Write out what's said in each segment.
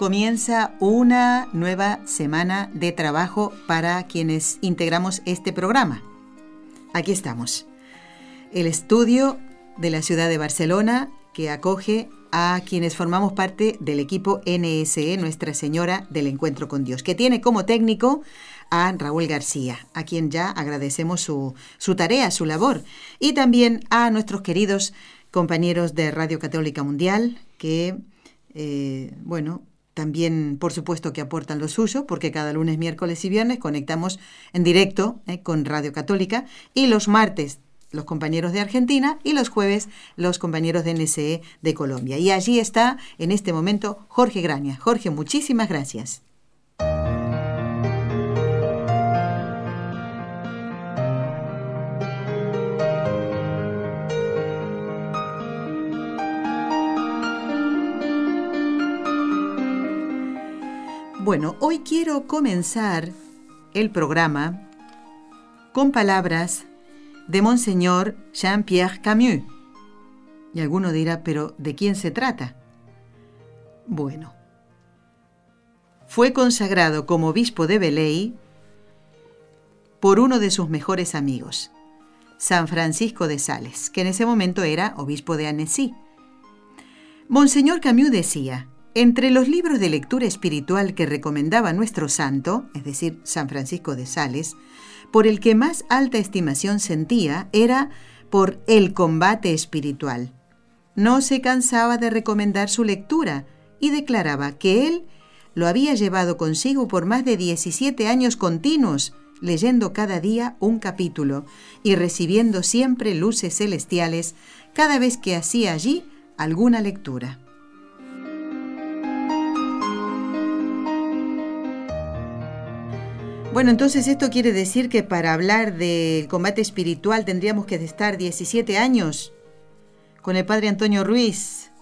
Comienza una nueva semana de trabajo para quienes integramos este programa. Aquí estamos. El estudio de la ciudad de Barcelona que acoge a quienes formamos parte del equipo NSE, Nuestra Señora del Encuentro con Dios, que tiene como técnico a Raúl García, a quien ya agradecemos su, su tarea, su labor, y también a nuestros queridos compañeros de Radio Católica Mundial, que, eh, bueno, también, por supuesto, que aportan lo suyo, porque cada lunes, miércoles y viernes conectamos en directo eh, con Radio Católica y los martes los compañeros de Argentina y los jueves los compañeros de NSE de Colombia. Y allí está en este momento Jorge Graña. Jorge, muchísimas gracias. Bueno, hoy quiero comenzar el programa con palabras de Monseñor Jean-Pierre Camus. Y alguno dirá, pero ¿de quién se trata? Bueno, fue consagrado como obispo de Beley por uno de sus mejores amigos, San Francisco de Sales, que en ese momento era obispo de Annecy. Monseñor Camus decía, entre los libros de lectura espiritual que recomendaba nuestro santo, es decir, San Francisco de Sales, por el que más alta estimación sentía era por el combate espiritual. No se cansaba de recomendar su lectura y declaraba que él lo había llevado consigo por más de 17 años continuos, leyendo cada día un capítulo y recibiendo siempre luces celestiales cada vez que hacía allí alguna lectura. Bueno, entonces esto quiere decir que para hablar del combate espiritual tendríamos que estar 17 años con el padre Antonio Ruiz.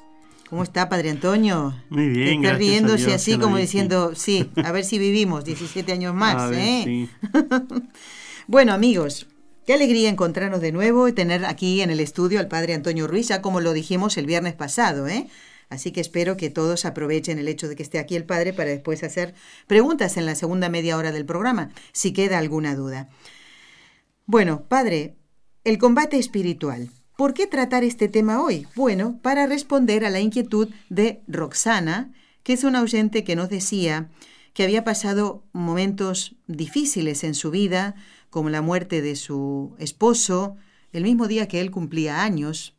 ¿Cómo está, padre Antonio? Muy bien. Está riéndose así como diciendo, sí, a ver si vivimos 17 años más. ¿eh? bueno, amigos, qué alegría encontrarnos de nuevo y tener aquí en el estudio al padre Antonio Ruiz, ya como lo dijimos el viernes pasado, ¿eh? Así que espero que todos aprovechen el hecho de que esté aquí el Padre para después hacer preguntas en la segunda media hora del programa, si queda alguna duda. Bueno, Padre, el combate espiritual. ¿Por qué tratar este tema hoy? Bueno, para responder a la inquietud de Roxana, que es una oyente que nos decía que había pasado momentos difíciles en su vida, como la muerte de su esposo, el mismo día que él cumplía años,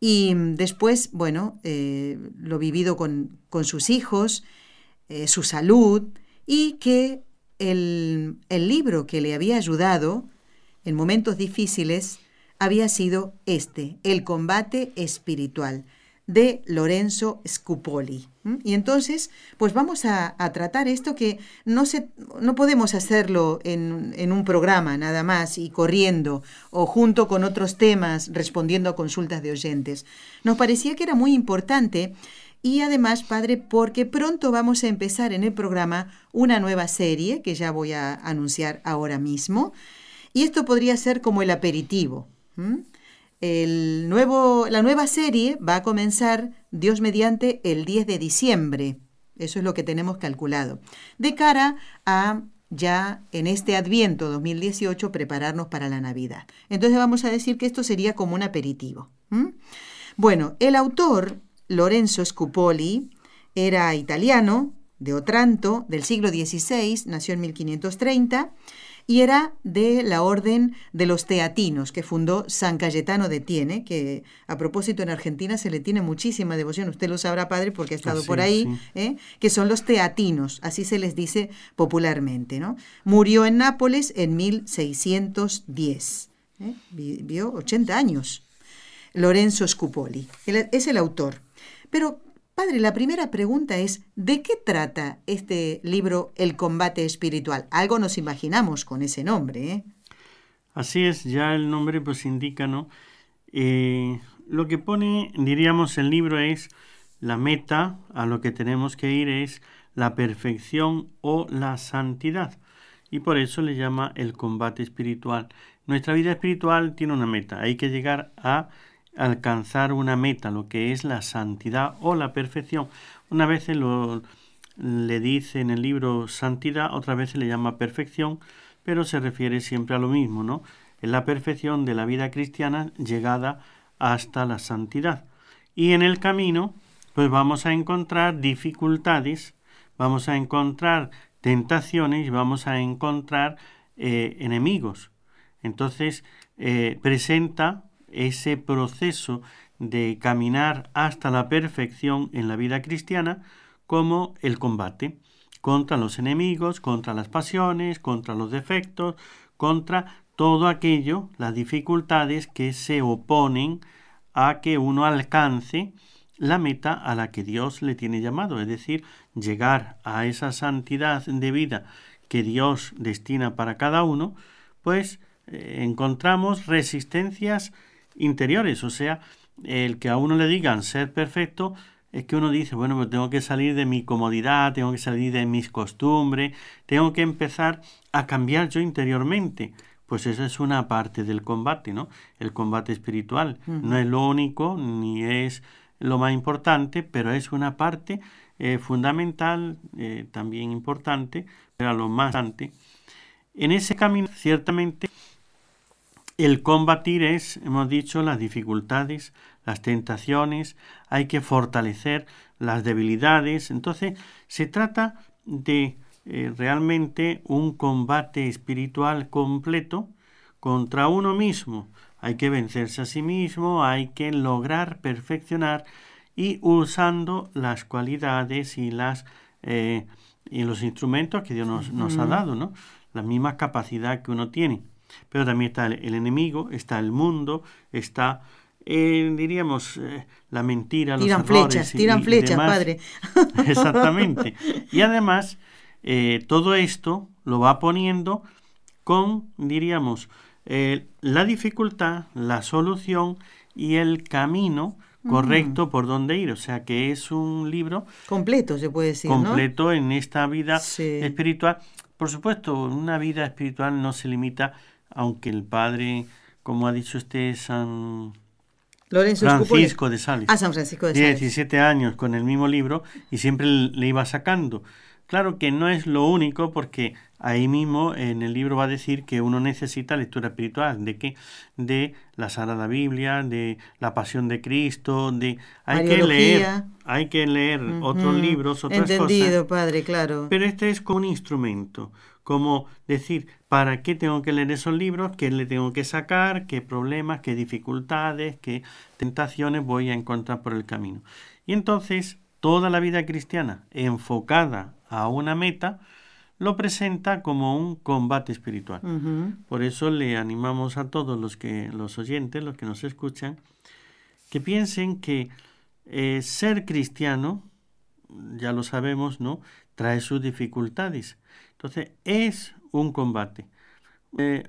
y después, bueno, eh, lo vivido con, sus hijos, eh, su salud, y que el, el libro que le había ayudado en momentos difíciles había sido este, El combate espiritual de Lorenzo Scupoli. Y entonces, pues vamos a, tratar esto que no, se, no podemos hacerlo en, en, un programa nada más y corriendo o junto con otros temas respondiendo a consultas de oyentes. Nos parecía que era muy importante y además, padre, porque pronto vamos a empezar en el programa una nueva serie que ya voy a anunciar ahora mismo. Y esto podría ser como el aperitivo. El nuevo, la nueva serie va a comenzar, Dios mediante, el 10 de diciembre. Eso es lo que tenemos calculado. De cara a ya en este Adviento 2018 prepararnos para la Navidad. Entonces vamos a decir que esto sería como un aperitivo. Bueno, el autor, Lorenzo Scupoli, era italiano, de Otranto, del siglo XVI, nació en 1530 y era de la orden de los teatinos que fundó San Cayetano de Tiene, que a propósito en Argentina se le tiene muchísima devoción, usted lo sabrá padre porque ha estado por ahí, ¿eh? que son los teatinos, así se les dice popularmente. ¿no? Murió en Nápoles en 1610, ¿eh? vivió 80 años. Lorenzo Scupoli, es el autor. Pero Padre, la primera pregunta es, ¿de qué trata este libro El combate espiritual? Algo nos imaginamos con ese nombre. ¿eh? Así es, ya el nombre pues indica, ¿no? Eh, lo que pone, diríamos, el libro es la meta a lo que tenemos que ir es la perfección o la santidad. Y por eso le llama el combate espiritual. Nuestra vida espiritual tiene una meta. Hay que llegar a alcanzar una meta, lo que es la santidad o la perfección. Una vez lo, le dice en el libro santidad, otra vez se le llama perfección, pero se refiere siempre a lo mismo, ¿no? Es la perfección de la vida cristiana llegada hasta la santidad. Y en el camino, pues vamos a encontrar dificultades, vamos a encontrar tentaciones, vamos a encontrar eh, enemigos. Entonces, eh, presenta ese proceso de caminar hasta la perfección en la vida cristiana como el combate contra los enemigos, contra las pasiones, contra los defectos, contra todo aquello, las dificultades que se oponen a que uno alcance la meta a la que Dios le tiene llamado, es decir, llegar a esa santidad de vida que Dios destina para cada uno, pues eh, encontramos resistencias interiores, o sea, el que a uno le digan ser perfecto es que uno dice, bueno, pues tengo que salir de mi comodidad, tengo que salir de mis costumbres, tengo que empezar a cambiar yo interiormente. Pues esa es una parte del combate, ¿no? El combate espiritual. No es lo único, ni es lo más importante, pero es una parte eh, fundamental, eh, también importante, pero lo más importante. En ese camino, ciertamente, el combatir es, hemos dicho, las dificultades, las tentaciones, hay que fortalecer las debilidades. Entonces, se trata de eh, realmente un combate espiritual completo contra uno mismo. Hay que vencerse a sí mismo, hay que lograr perfeccionar y usando las cualidades y las eh, y los instrumentos que Dios nos, nos ha dado, ¿no? La misma capacidad que uno tiene. Pero también está el, enemigo, está el mundo, está, eh, diríamos, eh, la mentira, los tiran flechas, tiran flechas, padre. Exactamente. Y además, eh, todo esto lo va poniendo con, diríamos, la dificultad, la solución y el camino correcto por donde ir. O sea que es un libro completo, se puede decir. Completo en esta vida espiritual. Por supuesto, una vida espiritual no se limita aunque el padre, como ha dicho usted, San Francisco de Sales. Ah, San Francisco de Sales. 17 años con el mismo libro y siempre le iba sacando. Claro que no es lo único porque ahí mismo en el libro va a decir que uno necesita lectura espiritual. ¿De qué? De la Sagrada Biblia, de la Pasión de Cristo, de... Hay que leer, hay que leer otros libros, otras Entendido, padre, claro. Pero este es como un instrumento como decir, ¿para qué tengo que leer esos libros? ¿Qué le tengo que sacar? ¿Qué problemas? ¿Qué dificultades? ¿Qué tentaciones voy a encontrar por el camino? Y entonces, toda la vida cristiana enfocada a una meta, lo presenta como un combate espiritual. Por eso le animamos a todos los que los oyentes, los que nos escuchan, que piensen que eh, ser cristiano, ya lo sabemos, ¿no? Trae sus dificultades, entonces, es un combate. Eh,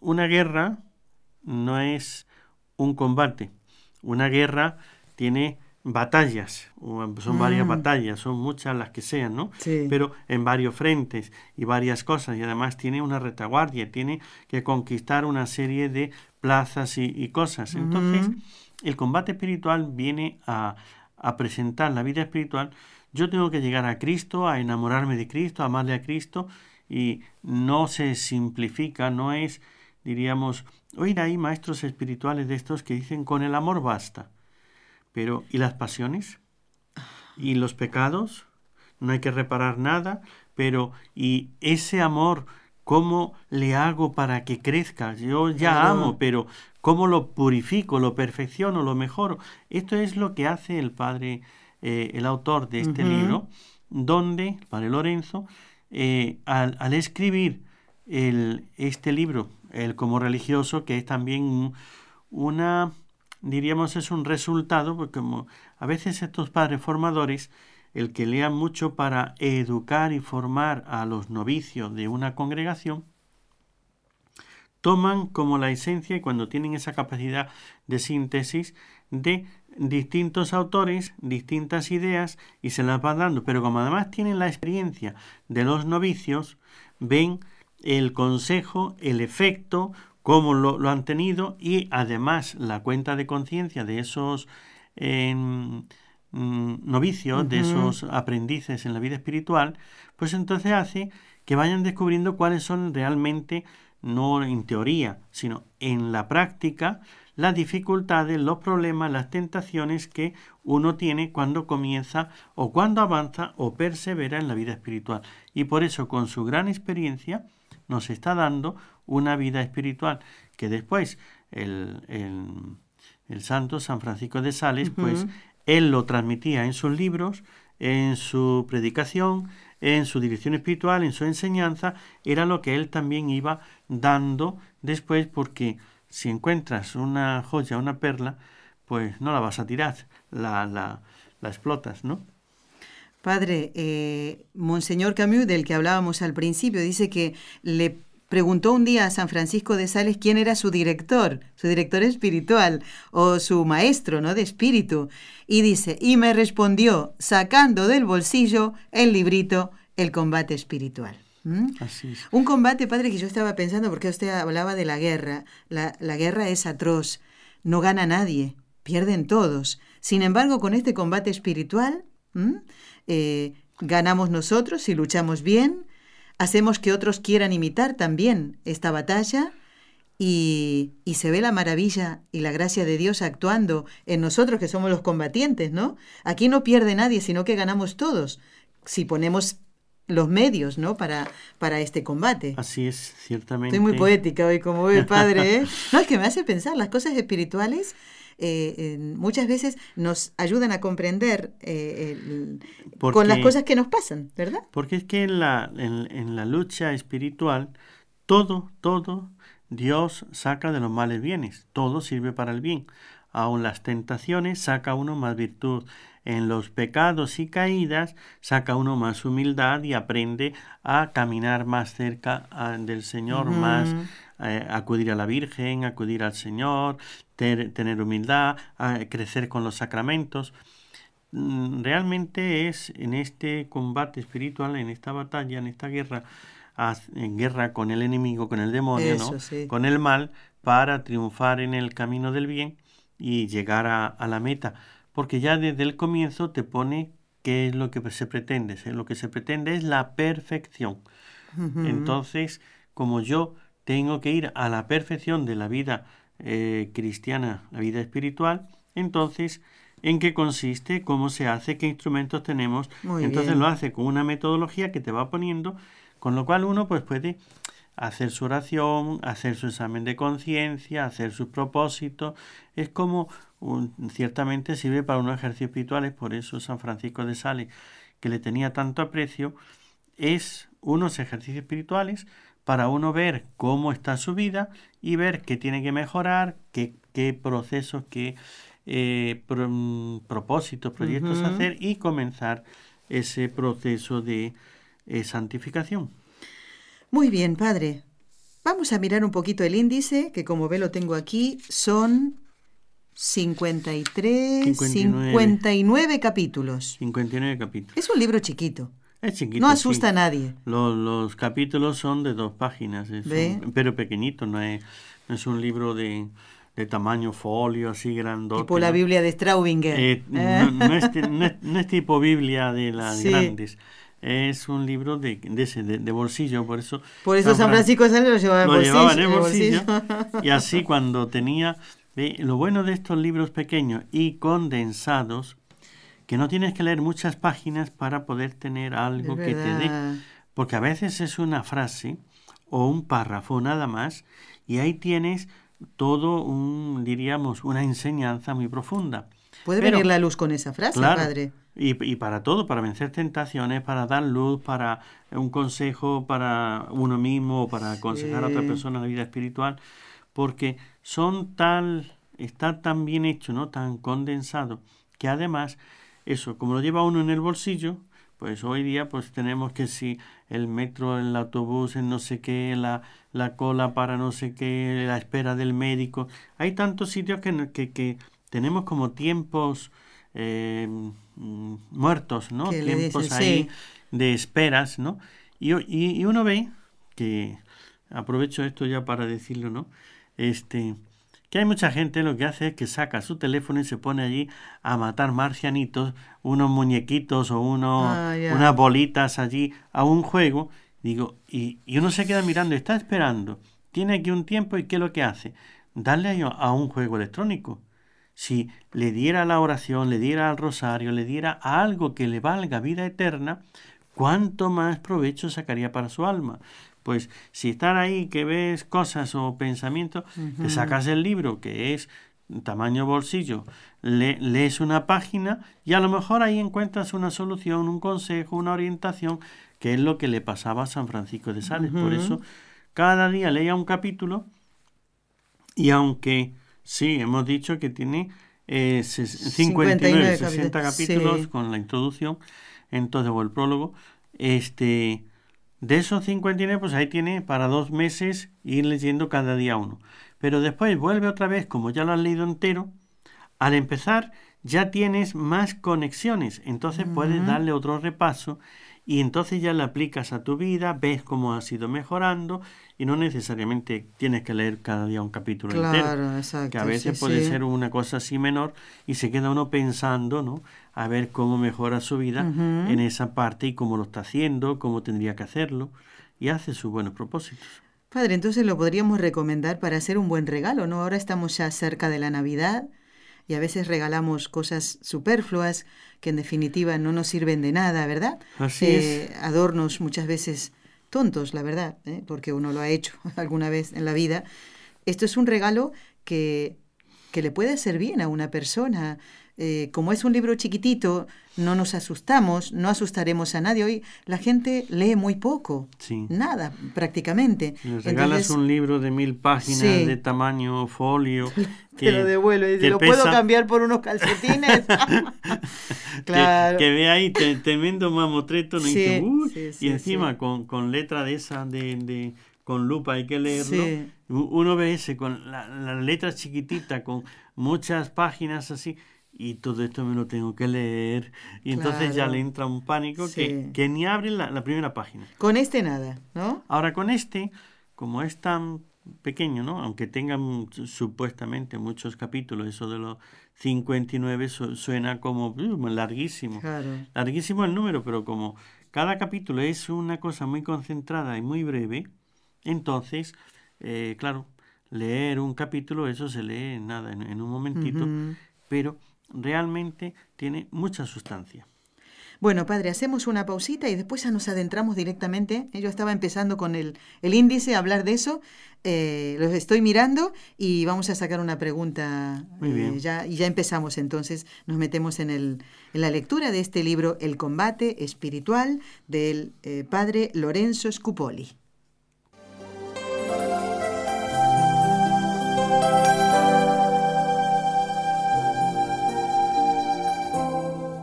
una guerra no es un combate. Una guerra tiene batallas, son varias mm. batallas, son muchas las que sean, ¿no? Pero en varios frentes y varias cosas, y además tiene una retaguardia, tiene que conquistar una serie de plazas y, cosas. Entonces, el combate espiritual viene a, a presentar la vida espiritual yo tengo que llegar a Cristo, a enamorarme de Cristo, a amarle a Cristo y no se simplifica, no es, diríamos, hoy hay maestros espirituales de estos que dicen con el amor basta. Pero ¿y las pasiones? ¿Y los pecados? No hay que reparar nada, pero ¿y ese amor cómo le hago para que crezca? Yo ya amo, pero ¿cómo lo purifico, lo perfecciono, lo mejoro? Esto es lo que hace el Padre eh, el autor de este libro, donde, Padre Lorenzo, eh, al, escribir el, este libro, el como religioso, que es también una, diríamos, es un resultado, porque como a veces estos padres formadores, el que lean mucho para educar y formar a los novicios de una congregación, toman como la esencia y cuando tienen esa capacidad de síntesis de distintos autores, distintas ideas y se las van dando. Pero como además tienen la experiencia de los novicios, ven el consejo, el efecto, cómo lo, han tenido y además la cuenta de conciencia de esos mm, novicios, de esos aprendices en la vida espiritual, pues entonces hace que vayan descubriendo cuáles son realmente, no en teoría, sino en la práctica, las dificultades, los problemas, las tentaciones que uno tiene cuando comienza o cuando avanza o persevera en la vida espiritual. Y por eso, con su gran experiencia, nos está dando una vida espiritual que después el, el, santo San Francisco de Sales, pues él lo transmitía en sus libros, en su predicación, en su dirección espiritual, en su enseñanza, era lo que él también iba dando después porque si encuentras una joya, una perla, pues no la vas a tirar, la, la, la explotas, ¿no? Padre, eh, Monseñor Camus, del que hablábamos al principio, dice que le preguntó un día a San Francisco de Sales quién era su director, su director espiritual o su maestro, ¿no? De espíritu. Y dice, y me respondió sacando del bolsillo el librito El combate espiritual. ¿Mm? Un combate, padre, que yo estaba pensando, porque usted hablaba de la guerra. La, guerra es atroz, no gana nadie, pierden todos. Sin embargo, con este combate espiritual, eh, ganamos nosotros si luchamos bien, hacemos que otros quieran imitar también esta batalla y, y, se ve la maravilla y la gracia de Dios actuando en nosotros que somos los combatientes, ¿no? Aquí no pierde nadie, sino que ganamos todos si ponemos los medios, ¿no? Para, para este combate. Así es, ciertamente. Estoy muy poética hoy, como el padre, ¿eh? No, es que me hace pensar, las cosas espirituales eh, muchas veces nos ayudan a comprender eh, con las cosas que nos pasan, ¿verdad? Porque es que en la, en, la lucha espiritual, todo, todo, Dios saca de los males bienes, todo sirve para el bien. Aun las tentaciones saca uno más virtud en los pecados y caídas saca uno más humildad y aprende a caminar más cerca ah, del Señor, más eh, acudir a la Virgen, acudir al Señor, tener humildad, crecer con los sacramentos. Mm, realmente es en este combate espiritual, en esta batalla, en esta guerra, en guerra con el enemigo, con el demonio, con el mal, para triunfar en el camino del bien y llegar a la meta porque ya desde el comienzo te pone qué es lo que se pretende. Lo que se pretende es la perfección. Entonces, como yo tengo que ir a la perfección de la vida eh, cristiana, la vida espiritual, entonces, ¿en qué consiste? ¿Cómo se hace? ¿Qué instrumentos tenemos? entonces lo hace con una metodología que te va poniendo, con lo cual uno pues puede hacer su oración, hacer su examen de conciencia, hacer sus propósitos. Es como ciertamente sirve para unos ejercicios espirituales, por eso San Francisco de Sales, que le tenía tanto aprecio, es unos ejercicios espirituales para uno ver cómo está su vida y ver qué tiene que mejorar, qué, qué procesos, qué eh, mm, propósitos, proyectos hacer y comenzar ese proceso de eh, santificación. Muy bien, padre. Vamos a mirar un poquito el índice, que como ve lo tengo aquí, son 53, 59. capítulos. 59 capítulos. Es un libro chiquito. Es chiquito. No asusta a nadie. Los, capítulos son de dos páginas, pero pequeñito, no es, es un libro de, tamaño folio, así grandote. Tipo la Biblia de Straubinger. Eh, no, es, tipo Biblia de las grandes. Es un libro de, de, bolsillo, por eso... Por eso San Francisco de lo llevaba en el bolsillo. Y así cuando tenía lo bueno de estos libros pequeños y condensados, que no tienes que leer muchas páginas para poder tener algo que te dé. Porque a veces es una frase o un párrafo nada más y ahí tienes todo un, diríamos, una enseñanza muy profunda. ¿Puede venir la luz con esa frase, padre? Y, y, para todo, para vencer tentaciones, para dar luz, para un consejo para uno mismo, para aconsejar a otra persona en la vida espiritual porque son tal está tan bien hecho, ¿no? Tan condensado, que además, eso, como lo lleva uno en el bolsillo, pues hoy día pues tenemos que si el metro, el autobús, el no sé qué, la, la cola para no sé qué, la espera del médico. Hay tantos sitios que, que, que tenemos como tiempos eh, mm, muertos, ¿no? Tiempos ahí de esperas, ¿no? Y, y, y, uno ve que, aprovecho esto ya para decirlo, ¿no? Este, que hay mucha gente lo que hace es que saca su teléfono y se pone allí a matar marcianitos, unos muñequitos o unos, ah, unas bolitas allí a un juego. Digo, y, y, uno se queda mirando, está esperando, tiene aquí un tiempo y ¿qué es lo que hace? Darle a un juego electrónico. Si le diera la oración, le diera al rosario, le diera algo que le valga vida eterna, ¿cuánto más provecho sacaría para su alma? Pues si estar ahí que ves cosas o pensamientos, te sacas el libro que es tamaño bolsillo, le, lees una página y a lo mejor ahí encuentras una solución, un consejo, una orientación, que es lo que le pasaba a San Francisco de Sales. Por eso cada día leía un capítulo y aunque sí, hemos dicho que tiene eh, 59, 60 capítulos. con la introducción, entonces o el prólogo, este de esos 59, pues ahí tiene para dos meses ir leyendo cada día uno. Pero después vuelve otra vez, como ya lo has leído entero, al empezar ya tienes más conexiones, entonces puedes darle otro repaso y entonces ya le aplicas a tu vida, ves cómo has ido mejorando y no necesariamente tienes que leer cada día un capítulo entero, exacto, que a veces puede ser una cosa así menor y se queda uno pensando, ¿no? A ver cómo mejora su vida en esa parte y cómo lo está haciendo, cómo tendría que hacerlo y hace sus buenos propósitos. Padre, entonces lo podríamos recomendar para hacer un buen regalo, ¿no? Ahora estamos ya cerca de la Navidad y a veces regalamos cosas superfluas que en definitiva no nos sirven de nada, ¿verdad? Así eh, Adornos muchas veces tontos, la verdad, ¿eh? porque uno lo ha hecho alguna vez en la vida. Esto es un regalo que, que le puede hacer bien a una persona. Eh, como es un libro chiquitito, no nos asustamos, no asustaremos a nadie. Hoy la gente lee muy poco, nada prácticamente. Le regalas un libro de mil páginas de tamaño folio. Te lo devuelve, y ¿lo puedo cambiar por unos calcetines? claro. que, ve ahí tremendo mamotreto y, y encima con, con, letra de esa de, con lupa hay que leerlo. Uno ve ese con la, la letra chiquitita, con muchas páginas así y todo esto me lo tengo que leer. Y entonces ya le entra un pánico que, que, ni abre la, primera página. Con este nada, ¿no? Ahora con este, como es tan pequeño, ¿no? Aunque tenga supuestamente muchos capítulos, eso de los 59 suena como uh, larguísimo. Larguísimo el número, pero como cada capítulo es una cosa muy concentrada y muy breve, entonces, eh, claro, leer un capítulo, eso se lee nada, en, un momentito, pero realmente tiene mucha sustancia. Bueno, padre, hacemos una pausita y después ya nos adentramos directamente. Yo estaba empezando con el, el índice a hablar de eso. Eh, los estoy mirando y vamos a sacar una pregunta. Muy bien. Eh, ya, y ya empezamos entonces, nos metemos en, el, en la lectura de este libro, El combate espiritual, del eh, padre Lorenzo Scupoli.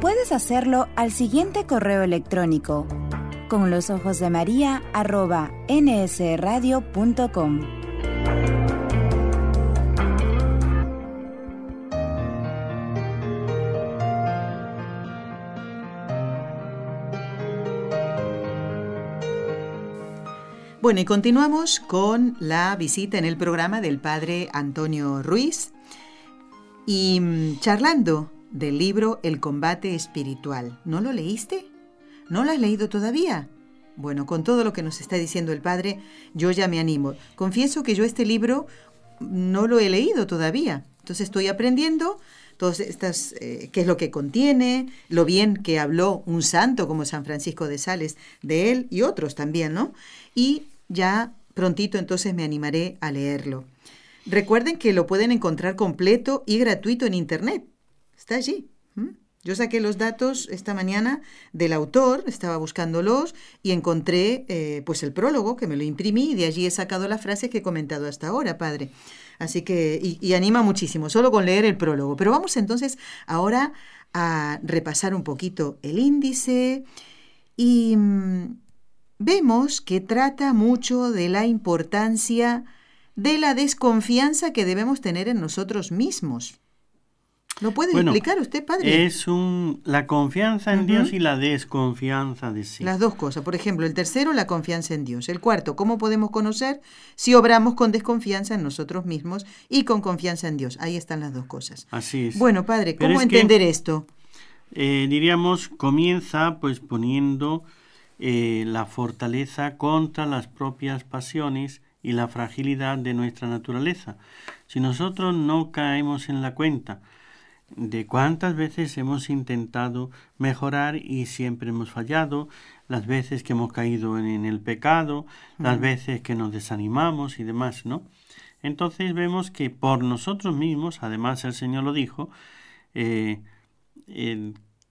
Puedes hacerlo al siguiente correo electrónico con los ojos de María arroba nsradio.com. Bueno, y continuamos con la visita en el programa del padre Antonio Ruiz y mm, charlando del libro El combate espiritual. ¿No lo leíste? ¿No lo has leído todavía? Bueno, con todo lo que nos está diciendo el Padre, yo ya me animo. Confieso que yo este libro no lo he leído todavía. Entonces estoy aprendiendo todas estas, eh, qué es lo que contiene, lo bien que habló un santo como San Francisco de Sales de él y otros también, ¿no? Y ya prontito entonces me animaré a leerlo. Recuerden que lo pueden encontrar completo y gratuito en Internet. Está allí. Yo saqué los datos esta mañana del autor, estaba buscándolos y encontré eh, pues el prólogo que me lo imprimí y de allí he sacado la frase que he comentado hasta ahora, padre. Así que, y, anima muchísimo, solo con leer el prólogo. Pero vamos entonces ahora a repasar un poquito el índice y mm, vemos que trata mucho de la importancia de la desconfianza que debemos tener en nosotros mismos. ¿Lo puede explicar usted, padre? Es un, la confianza en Dios y la desconfianza de sí. Las dos cosas. Por ejemplo, el tercero, la confianza en Dios. El cuarto, ¿cómo podemos conocer si obramos con desconfianza en nosotros mismos y con confianza en Dios? Ahí están las dos cosas. Así es. Bueno, padre, ¿cómo entender esto? Eh, diríamos, comienza pues poniendo eh, la fortaleza contra las propias pasiones y la fragilidad de nuestra naturaleza. Si nosotros no caemos en la cuenta, de cuántas veces hemos intentado mejorar y siempre hemos fallado, las veces que hemos caído en, el pecado, las veces que nos desanimamos y demás, ¿no? Entonces vemos que por nosotros mismos, además el Señor lo dijo, eh,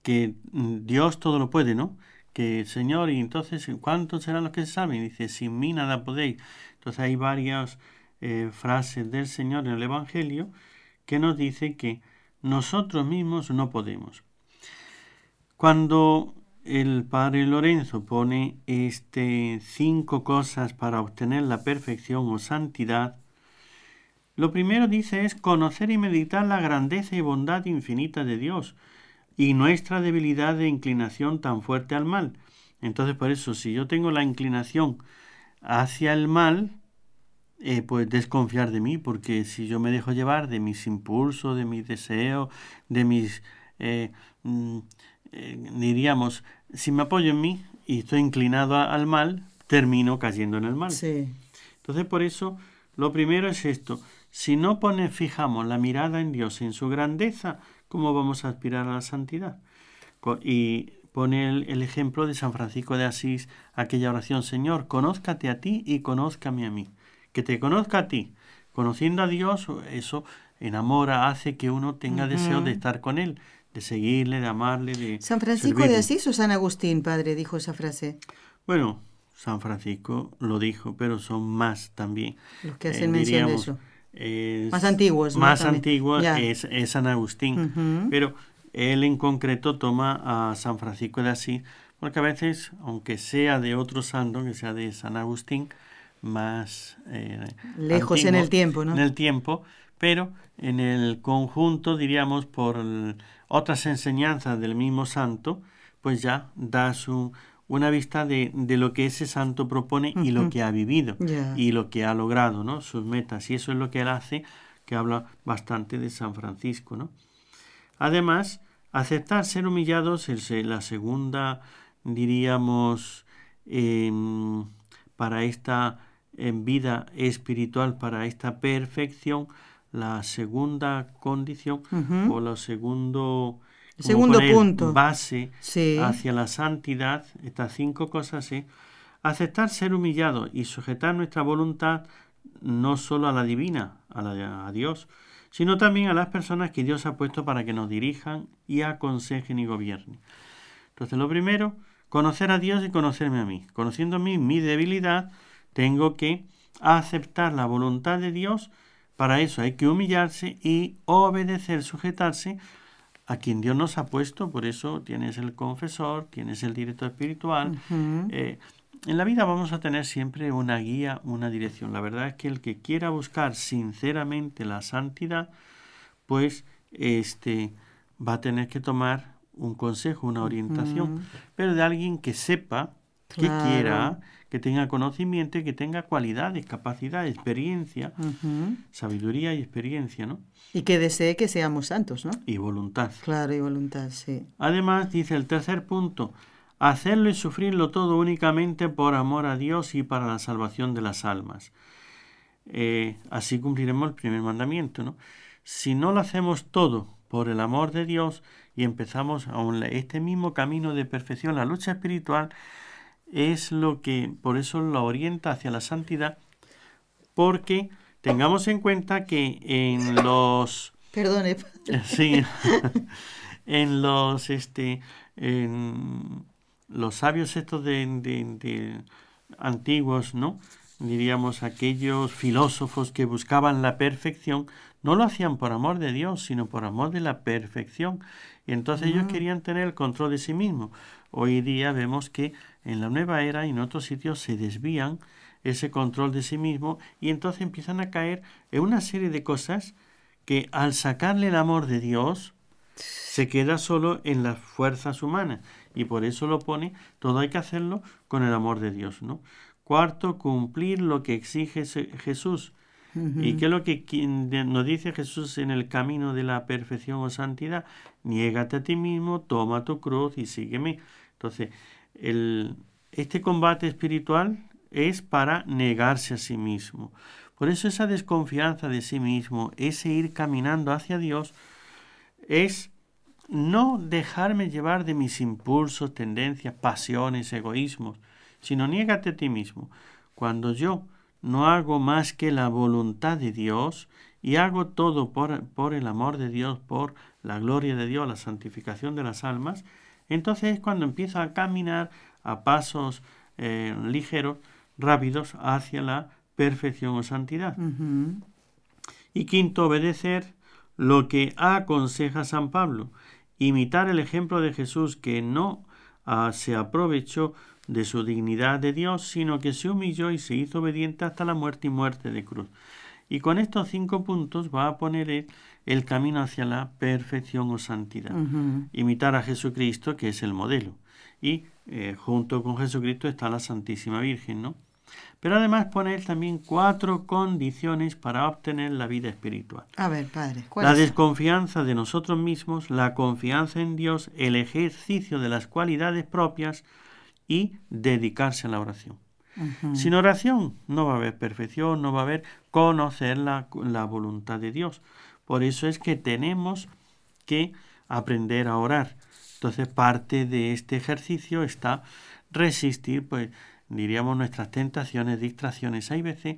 que Dios todo lo puede, ¿no? Que el Señor, y entonces, ¿cuántos serán los que se saben? Dice, sin mí nada podéis. Entonces hay varias eh, frases del Señor en el Evangelio que nos dice que nosotros mismos no podemos. Cuando el padre Lorenzo pone este cinco cosas para obtener la perfección o santidad, lo primero dice es conocer y meditar la grandeza y bondad infinita de Dios y nuestra debilidad de inclinación tan fuerte al mal. Entonces, por eso, si yo tengo la inclinación hacia el mal, eh, pues desconfiar de mí, porque si yo me dejo llevar de mis impulsos, de mis deseos, de mis, eh, mm, eh, diríamos, si me apoyo en mí y estoy inclinado al mal, termino cayendo en el mal. Entonces, por eso, lo primero es esto. Si no pone, fijamos la mirada en Dios, en su grandeza, ¿cómo vamos a aspirar a la santidad? Y pone el, el ejemplo de San Francisco de Asís, aquella oración, Señor, conózcate a ti y conózcame a mí que te conozca a ti. Conociendo a Dios, eso enamora, hace que uno tenga deseo de estar con Él, de seguirle, de amarle, de... ¿San Francisco de Asís o San Agustín, padre, dijo esa frase? Bueno, San Francisco lo dijo, pero son más también. Los que hacen eh, mención de eso. más antiguos. Más antiguos es, San Agustín. Pero él en concreto toma a San Francisco de Asís, porque a veces, aunque sea de otro santo, que sea de San Agustín, más eh, lejos en el tiempo, ¿no? En el tiempo, pero en el conjunto, diríamos, por otras enseñanzas del mismo santo, pues ya da su, una vista de, de, lo que ese santo propone y lo que ha vivido y lo que ha logrado, ¿no? Sus metas. Y eso es lo que él hace, que habla bastante de San Francisco, ¿no? Además, aceptar ser humillados es la segunda, diríamos, em, para esta en vida espiritual para esta perfección, la segunda condición o la segundo, segundo punto. base hacia la santidad, estas cinco cosas es aceptar ser humillado y sujetar nuestra voluntad no solo a la divina, a, la, a Dios, sino también a las personas que Dios ha puesto para que nos dirijan y aconsejen y gobiernen. Entonces, lo primero, conocer a Dios y conocerme a mí. Conociendo a mí mi debilidad, tengo que aceptar la voluntad de Dios. Para eso hay que humillarse y obedecer, sujetarse a quien Dios nos ha puesto. Por eso tienes el confesor, tienes el director espiritual. Eh, en la vida vamos a tener siempre una guía, una dirección. La verdad es que el que quiera buscar sinceramente la santidad, pues este va a tener que tomar un consejo, una orientación, pero de alguien que sepa, que quiera, que tenga conocimiento y que tenga cualidades, capacidad, experiencia, sabiduría y experiencia, ¿no? Y que desee que seamos santos, ¿no? Y voluntad. Claro, y voluntad, sí. Además, dice el tercer punto, hacerlo y sufrirlo todo únicamente por amor a Dios y para la salvación de las almas. Eh, así cumpliremos el primer mandamiento, ¿no? si no lo hacemos todo por el amor de Dios y empezamos a este mismo camino de perfección, la lucha espiritual, es lo que por eso lo orienta hacia la santidad, porque tengamos en cuenta que en los Perdone. Sí. en los este en los sabios estos de, de, antiguos, ¿no? Diríamos aquellos filósofos que buscaban la perfección, no lo hacían por amor de Dios, sino por amor de la perfección. Y entonces ellos querían tener el control de sí mismos. Hoy día vemos que en la nueva era y en otros sitios se desvían ese control de sí mismo y entonces empiezan a caer en una serie de cosas que al sacarle el amor de Dios se queda solo en las fuerzas humanas y por eso lo pone, todo hay que hacerlo con el amor de Dios, ¿no? Cuarto, cumplir lo que exige Jesús. ¿Y qué es lo que nos dice Jesús en el camino de la perfección o santidad? Niégate a ti mismo, toma tu cruz y sígueme. Entonces, el, este combate espiritual es para negarse a sí mismo. Por eso esa desconfianza de sí mismo, ese ir caminando hacia Dios, es no dejarme llevar de mis impulsos, tendencias, pasiones, egoísmos, sino niégate a ti mismo. Cuando yo no hago más que la voluntad de Dios y hago todo por, por el amor de Dios, por la gloria de Dios, la santificación de las almas, entonces es cuando empiezo a caminar a pasos eh, ligeros, rápidos, hacia la perfección o santidad. Y quinto, obedecer lo que aconseja San Pablo, imitar el ejemplo de Jesús que no ah, se aprovechó de su dignidad de Dios, sino que se humilló y se hizo obediente hasta la muerte y muerte de cruz. Y con estos cinco puntos va a poner el camino hacia la perfección o santidad. Imitar a Jesucristo, que es el modelo. Y eh, junto con Jesucristo está la Santísima Virgen, ¿no? Pero además pone también cuatro condiciones para obtener la vida espiritual. A ver, padre. La desconfianza de nosotros mismos, la confianza en Dios, el ejercicio de las cualidades propias y dedicarse a la oración. Sin oración no va a haber perfección, no va a haber conocer la, la voluntad de Dios. Por eso es que tenemos que aprender a orar. Entonces parte de este ejercicio está resistir, pues diríamos, nuestras tentaciones, distracciones. Hay veces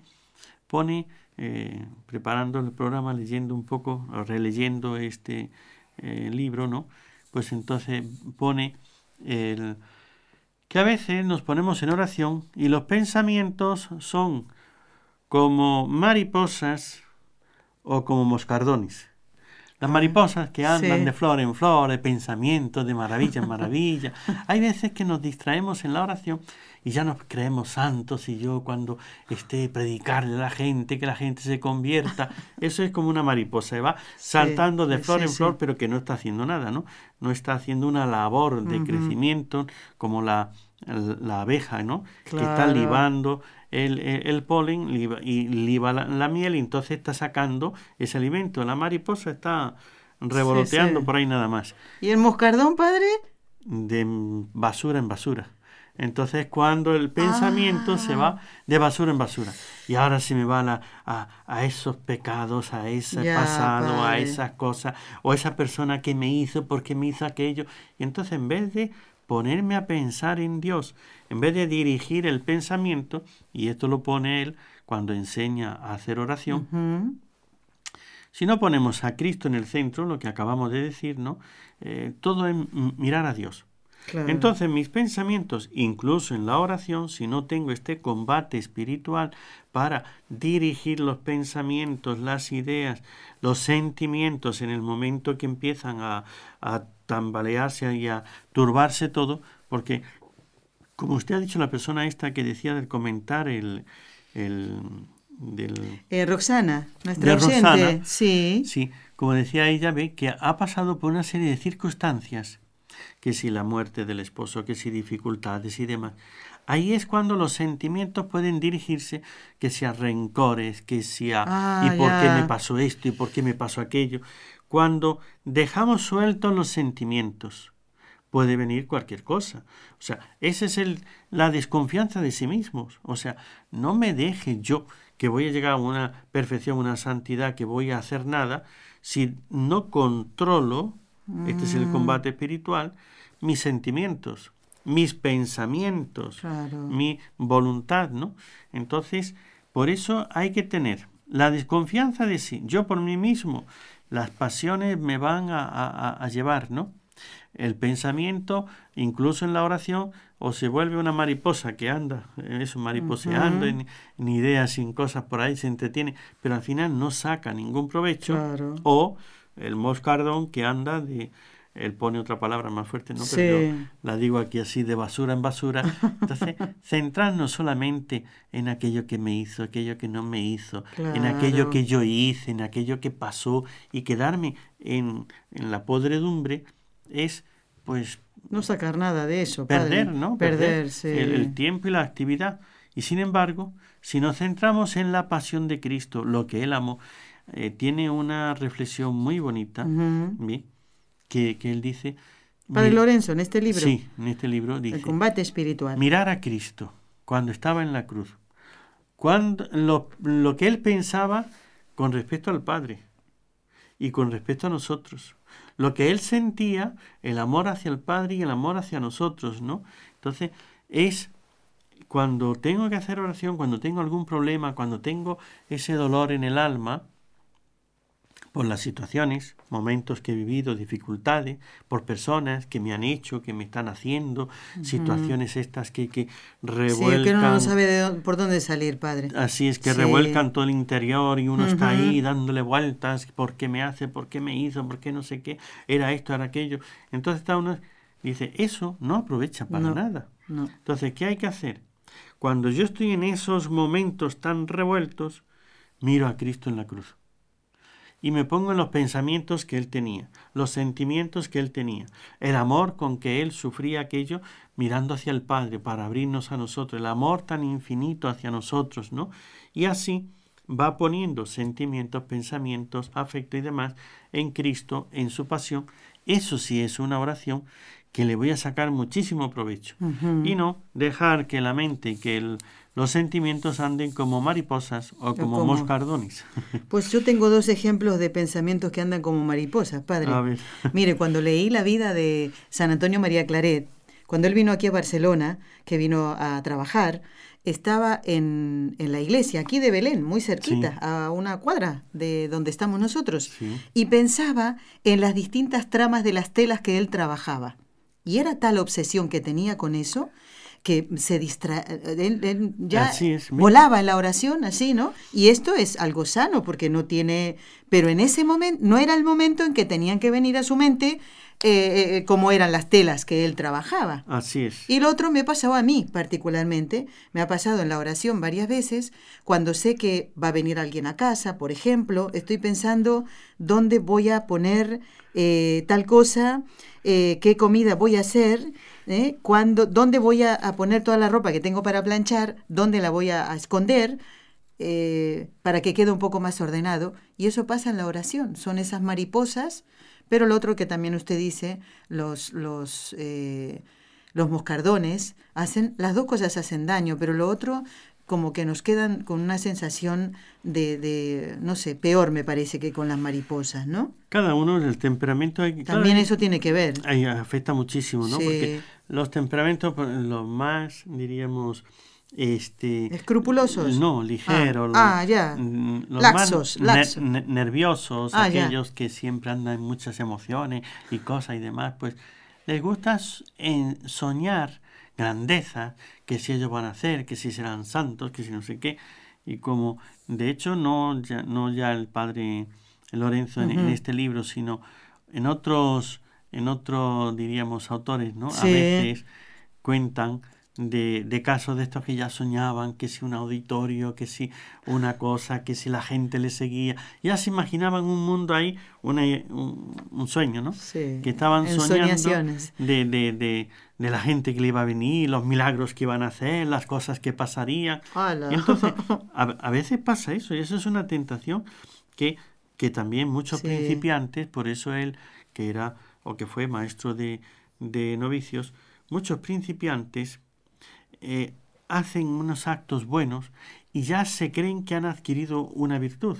pone, eh, preparando el programa, leyendo un poco, o releyendo este eh, libro, ¿no? Pues entonces pone el que a veces nos ponemos en oración y los pensamientos son como mariposas o como moscardones. Las mariposas que andan de flor en flor, de pensamientos, de maravilla en maravilla. Hay veces que nos distraemos en la oración y ya nos creemos santos y yo cuando esté predicarle a la gente, que la gente se convierta, eso es como una mariposa, va saltando de flor en flor, pero que no está haciendo nada, ¿no? No está haciendo una labor de crecimiento como la, la abeja, ¿no? Que está libando el, el, polen y liba la, miel y entonces está sacando ese alimento. La mariposa está revoloteando por ahí nada más. ¿Y el moscardón, padre? De basura en basura. Entonces cuando el pensamiento se va ah. de basura en basura. Y ahora se me va a, a, esos pecados, a ese pasado, a esas cosas, o esa persona que me hizo porque me hizo aquello. Y entonces en vez de ponerme a pensar en Dios, en vez de dirigir el pensamiento, y esto lo pone él cuando enseña a hacer oración, si no ponemos a Cristo en el centro, lo que acabamos de decir, ¿no? Eh, todo es mirar a Dios. Entonces mis pensamientos, incluso en la oración, si no tengo este combate espiritual para dirigir los pensamientos, las ideas, los sentimientos en el momento que empiezan a, a tambalearse y a turbarse todo, porque, como usted ha dicho, la persona esta que decía del comentar el... el del, eh, Roxana, nuestra de sí. Sí, como decía ella, ve que ha pasado por una serie de circunstancias, que si la muerte del esposo, que si dificultades y demás. Ahí es cuando los sentimientos pueden dirigirse, que si a rencores, que si a ah, ¿y por qué me pasó esto? ¿y por qué me pasó aquello? Cuando dejamos sueltos los sentimientos, puede venir cualquier cosa. O sea, esa es el, la desconfianza de sí mismos. O sea, no me deje yo que voy a llegar a una perfección, una santidad, que voy a hacer nada, si no controlo, este es el Mm. combate espiritual, mis sentimientos, mis pensamientos, Claro. mi voluntad, ¿no? Entonces, por eso hay que tener la desconfianza de sí. Yo por mí mismo, las pasiones me van a, a- a llevar, ¿no? El pensamiento, incluso en la oración, o se vuelve una mariposa que anda, eso, mariposeando, en, en ideas, sin cosas por ahí, se entretiene, pero al final no saca ningún provecho. Claro. O el moscardón que anda de... Él pone otra palabra más fuerte, ¿no? Pero yo la digo aquí así de basura en basura. Entonces, centrarnos solamente en aquello que me hizo, aquello que no me hizo, en aquello que yo hice, en aquello que pasó y quedarme en, en la podredumbre es, pues, No sacar nada de eso, padre. perder, ¿no? Perder, sí. el, el tiempo y la actividad. Y sin embargo, si nos centramos en la pasión de Cristo, lo que Él amó, eh, tiene una reflexión muy bonita. ¿bien? que, que Él dice... Padre Lorenzo, en este libro, Sí, en este libro el dice... combate espiritual. Mirar a Cristo cuando estaba en la cruz. Cuando, lo, lo que él pensaba con respecto al Padre y con respecto a nosotros. Lo que él sentía, el amor hacia el Padre y el amor hacia nosotros, ¿no? Entonces, es cuando tengo que hacer oración, cuando tengo algún problema, cuando tengo ese dolor en el alma, por las situaciones, momentos que he vivido, dificultades, por personas que me han hecho, que me están haciendo, situaciones estas que, que Sí, revuelcan. que uno no sabe de por dónde salir, padre. Así es, que Sí. revuelcan todo el interior y uno está ahí dándole vueltas, ¿por qué me hace? ¿Por qué me hizo? ¿Por qué no sé qué? Era esto, era aquello. Entonces está uno, dice, eso no aprovecha para No. nada. No. Entonces, ¿qué hay que hacer? Cuando yo estoy en esos momentos tan revueltos, miro a Cristo en la cruz. Y me pongo en los pensamientos que Él tenía, los sentimientos que Él tenía, el amor con que Él sufría aquello, mirando hacia el Padre para abrirnos a nosotros, el amor tan infinito hacia nosotros, ¿no? Y así va poniendo sentimientos, pensamientos, afecto y demás en Cristo, en su pasión. Eso sí es una oración que le voy a sacar muchísimo provecho. Y no dejar que la mente y que el- los sentimientos anden como mariposas o como, como- moscardones. Pues yo tengo dos ejemplos de pensamientos que andan como mariposas, padre. A ver. Mire, cuando leí la vida de San Antonio María Claret, cuando él vino aquí a Barcelona, que vino a trabajar, estaba en, en la iglesia, aquí de Belén, muy cerquita, Sí. a una cuadra de donde estamos nosotros, Sí. y pensaba en las distintas tramas de las telas que él trabajaba. Y era tal obsesión que tenía con eso que se distra él, él ya es, volaba en la oración así, ¿no? Y esto es algo sano porque no tiene, pero en ese momento no era el momento en que tenían que venir a su mente eh, eh, como eran las telas que él trabajaba. Así es. Y lo otro me ha pasado a mí particularmente, me ha pasado en la oración varias veces, cuando sé que va a venir alguien a casa, por ejemplo, estoy pensando dónde voy a poner eh, tal cosa, eh, qué comida voy a hacer, ¿eh? Cuándo- dónde voy a, poner toda la ropa que tengo para planchar, dónde la voy a, a esconder. eh, para que quede un poco más ordenado. Y eso pasa en la oración. Son esas mariposas, pero lo otro que también usted dice, los, los, eh, los moscardones, hacen, las dos cosas hacen daño, pero lo otro como que nos quedan con una sensación de, de, no sé, peor me parece que con las mariposas, ¿no? Cada uno, el temperamento... hay- También eso tiene que ver. afecta muchísimo, ¿no? Sí. Porque los temperamentos, pues, los más, diríamos, este... ¿Escrupulosos? No, ligeros. Ah, ah, ya. mm, Los Laxos, más laxos. ne- nerviosos, Ah, ya. aquellos que siempre andan en muchas emociones y cosas y demás, pues les gusta en soñar grandeza, que si ellos van a hacer, que si serán santos, que si no sé qué. Y como, de hecho, no ya, no ya el padre Lorenzo en, este libro, sino en otros, en otros, diríamos, autores, ¿no? A veces cuentan de, de casos de estos que ya soñaban, que si un auditorio, que si una cosa, que si la gente le seguía. Ya se imaginaban un mundo ahí, una, un, un sueño, ¿no? Sí. Que estaban soñando de, de, de, de la gente que le iba a venir, los milagros que iban a hacer, las cosas que pasarían. Y entonces, a, a veces pasa eso, y eso es una tentación que, que también muchos Sí. principiantes, por eso él, que era o que fue maestro de, de novicios, muchos principiantes eh, hacen unos actos buenos y ya se creen que han adquirido una virtud.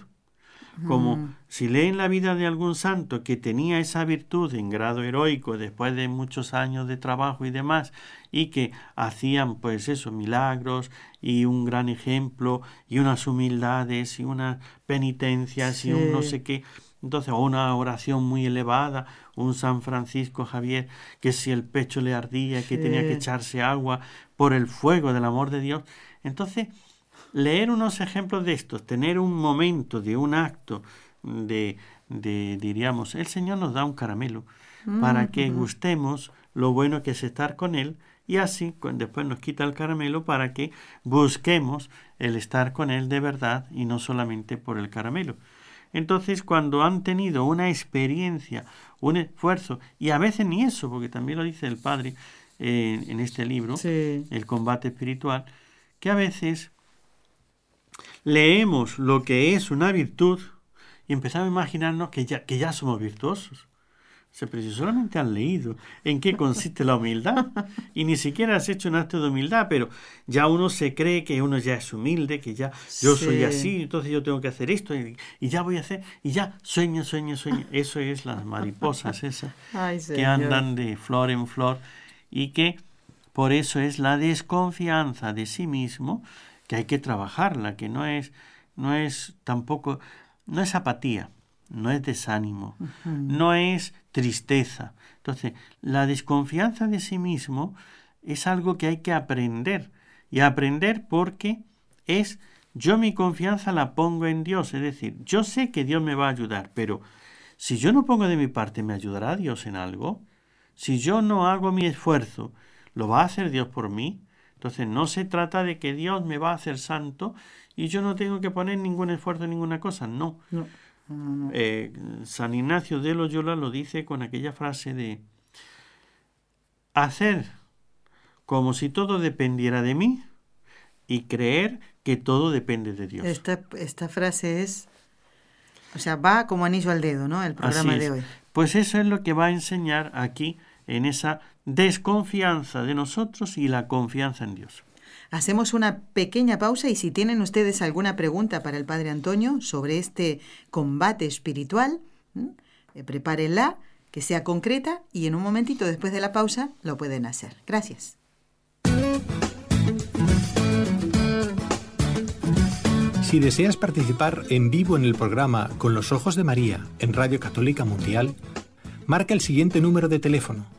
como Mm. si leen la vida de algún santo que tenía esa virtud en grado heroico después de muchos años de trabajo y demás, y que hacían pues eso, milagros y un gran ejemplo y unas humildades y unas penitencias y un no sé qué, entonces, o una oración muy elevada, un San Francisco Javier, que si el pecho le ardía, que tenía que echarse agua por el fuego del amor de Dios. Entonces, leer unos ejemplos de estos, tener un momento de un acto de, de diríamos, el Señor nos da un caramelo para que gustemos lo bueno que es estar con Él y así después nos quita el caramelo para que busquemos el estar con Él de verdad y no solamente por el caramelo. Entonces, cuando han tenido una experiencia, un esfuerzo, y a veces ni eso, porque también lo dice el Padre eh, en este libro, Sí. el combate espiritual, que a veces leemos lo que es una virtud y empezamos a imaginarnos que ya, que ya somos virtuosos. O sea, pero si solamente han leído en qué consiste la humildad y ni siquiera has hecho un acto de humildad, pero ya uno se cree que uno ya es humilde, que ya yo soy Sí. así, entonces yo tengo que hacer esto y, y ya voy a hacer, y ya sueño, sueño, sueño. Eso es las mariposas esas Ay, que andan de flor en flor y que por eso es la desconfianza de sí mismo que hay que trabajarla, que no es, no es tampoco, no es apatía, no es desánimo, no es tristeza. Entonces, la desconfianza de sí mismo es algo que hay que aprender y aprender porque es yo mi confianza la pongo en Dios, es decir, yo sé que Dios me va a ayudar, pero si yo no pongo de mi parte, ¿me ayudará Dios en algo? Si yo no hago mi esfuerzo, ¿lo va a hacer Dios por mí? Entonces no se trata de que Dios me va a hacer santo y yo no tengo que poner ningún esfuerzo en ninguna cosa, no. No. Eh, San Ignacio de Loyola lo dice con aquella frase de hacer como si todo dependiera de mí y creer que todo depende de Dios. Esta, esta frase es, o sea, va como anillo al dedo, ¿no? El programa de hoy. Pues eso es lo que va a enseñar aquí en esa desconfianza de nosotros y la confianza en Dios. Hacemos una pequeña pausa y si tienen ustedes alguna pregunta para el Padre Antonio sobre este combate espiritual, eh, prepárenla, que sea concreta y en un momentito después de la pausa lo pueden hacer. Gracias. Si deseas participar en vivo en el programa Con los Ojos de María en Radio Católica Mundial, marca el siguiente número de teléfono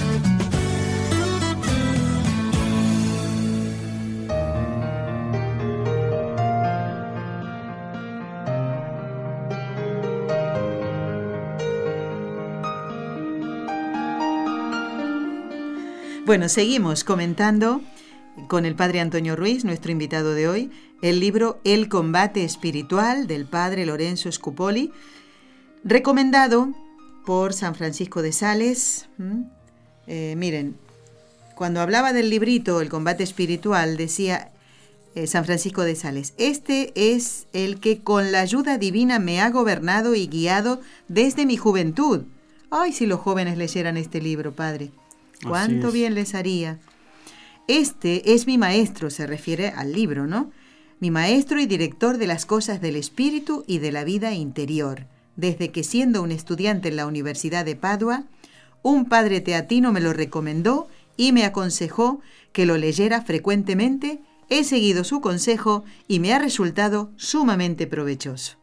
Bueno, seguimos comentando con el Padre Antonio Ruiz, nuestro invitado de hoy, el libro El combate espiritual del Padre Lorenzo Scupoli, recomendado por San Francisco de Sales. ¿m? Eh, miren, cuando hablaba del librito El combate espiritual, decía eh, San Francisco de Sales, este es el que con la ayuda divina me ha gobernado y guiado desde mi juventud. Ay, si los jóvenes leyeran este libro, Padre. Cuánto bien les haría. Este es mi maestro, se refiere al libro, ¿no? Mi maestro y director de las cosas del espíritu y de la vida interior. Desde que siendo un estudiante en la Universidad de Padua, un padre teatino me lo recomendó y me aconsejó que lo leyera frecuentemente. He seguido su consejo y me ha resultado sumamente provechoso.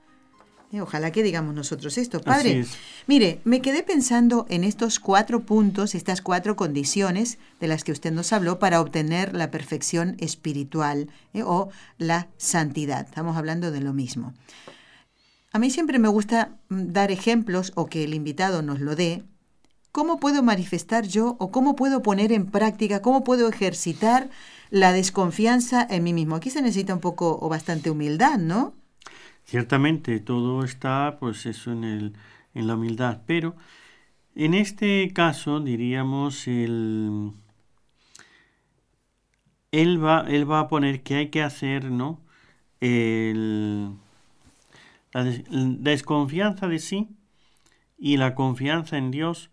Eh, Ojalá que digamos nosotros esto, padre. es. Mire, me quedé pensando en estos cuatro puntos, estas cuatro condiciones de las que usted nos habló para obtener la perfección espiritual eh, o la santidad. Estamos hablando de lo mismo. A mí siempre me gusta mm, dar ejemplos o que el invitado nos lo dé. ¿Cómo puedo manifestar yo o cómo puedo poner en práctica, cómo puedo ejercitar la desconfianza en mí mismo? Aquí se necesita un poco o bastante humildad, ¿no? Ciertamente todo está pues eso en el en la humildad, pero en este caso diríamos el él va él va a poner que hay que hacer, ¿no? la desconfianza de sí y la confianza en Dios